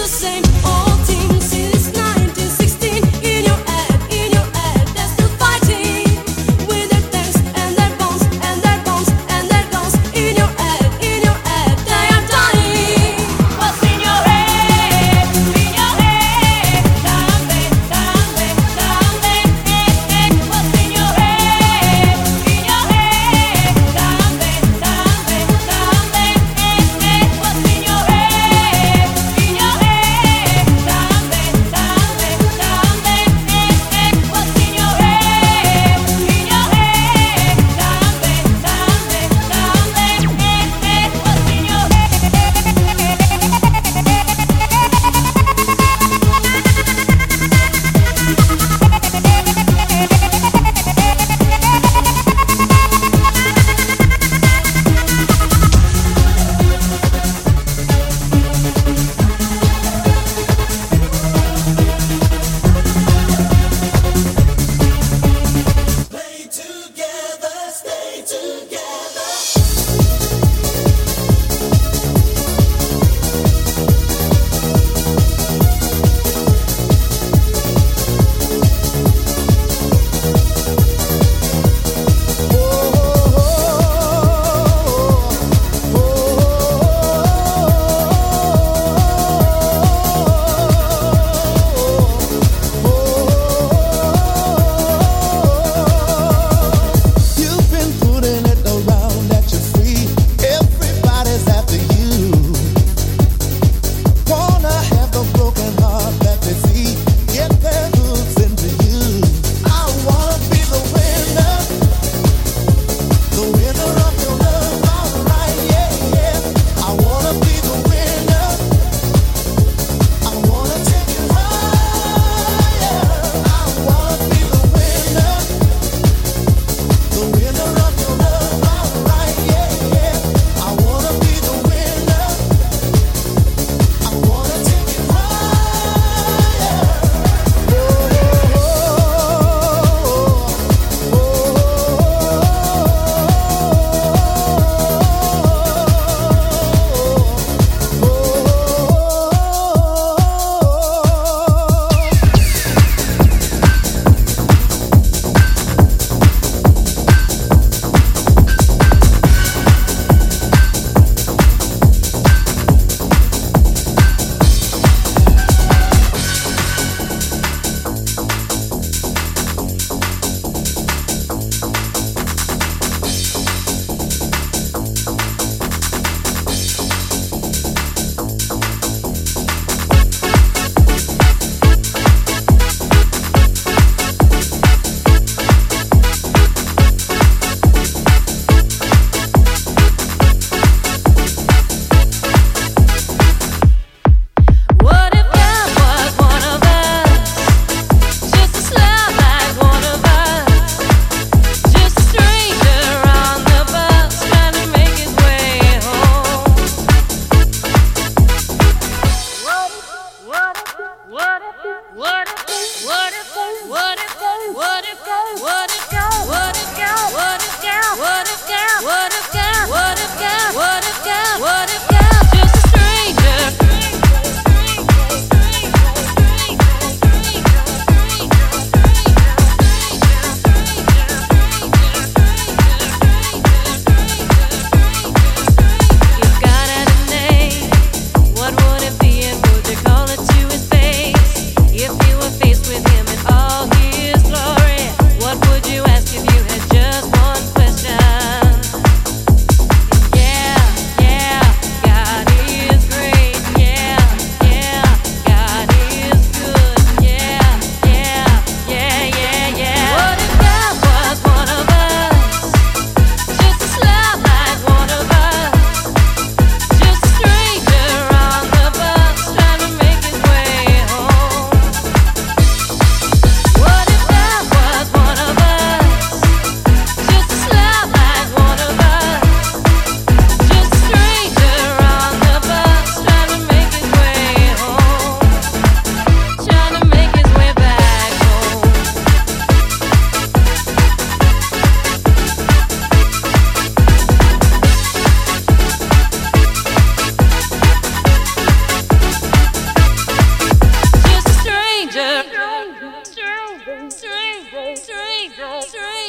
the same. Old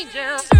angel.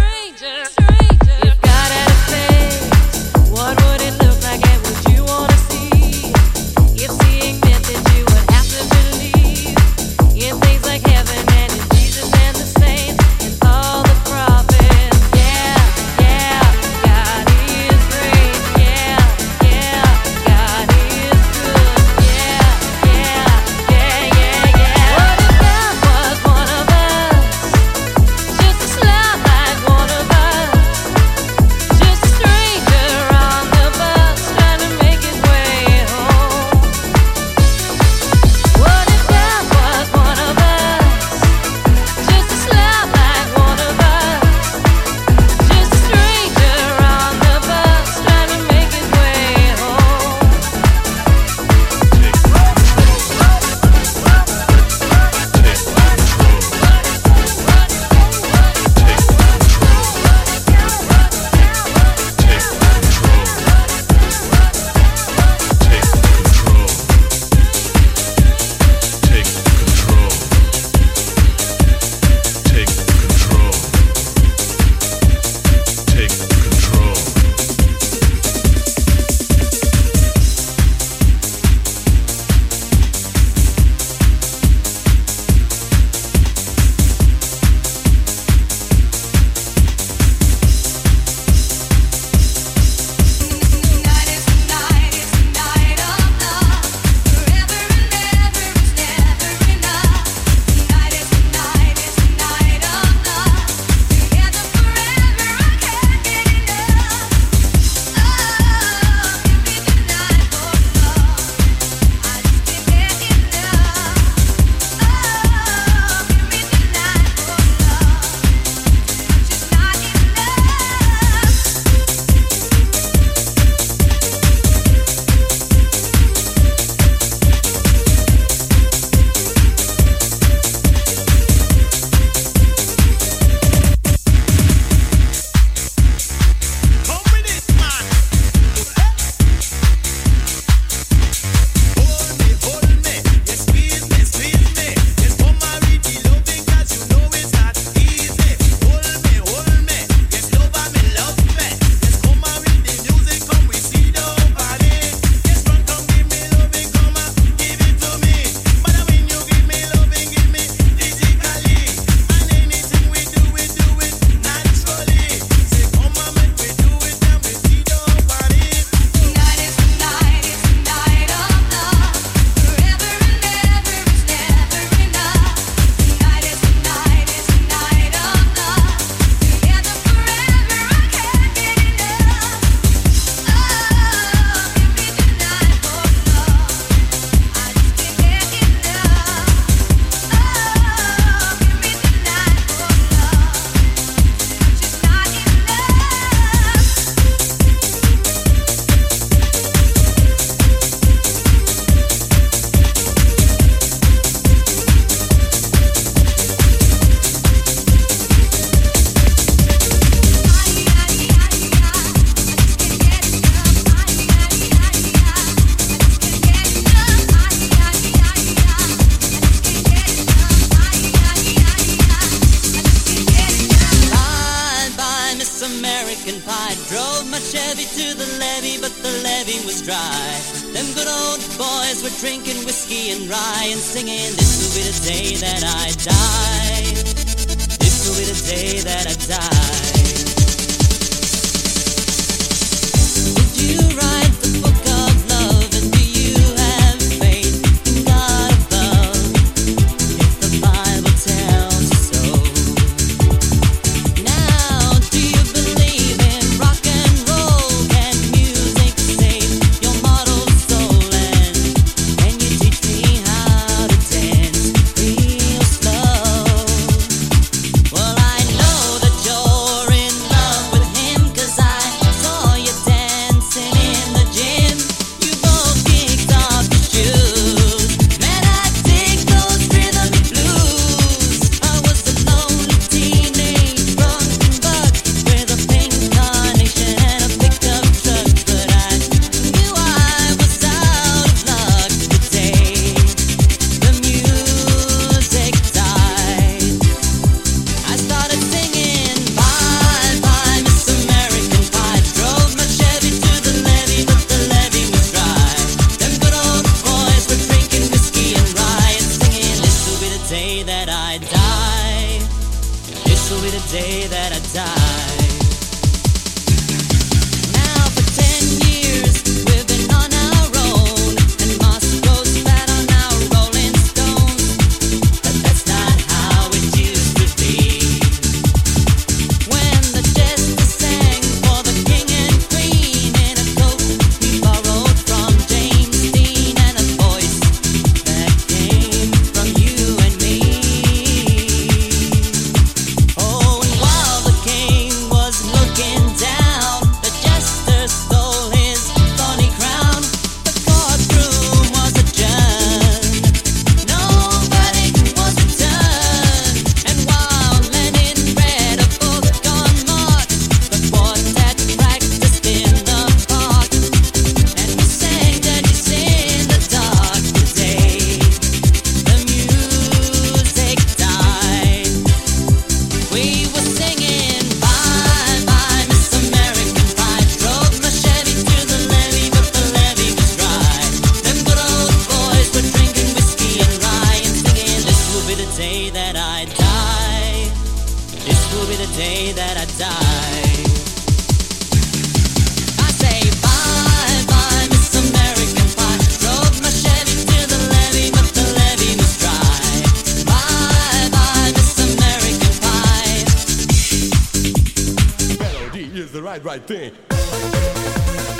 right thing.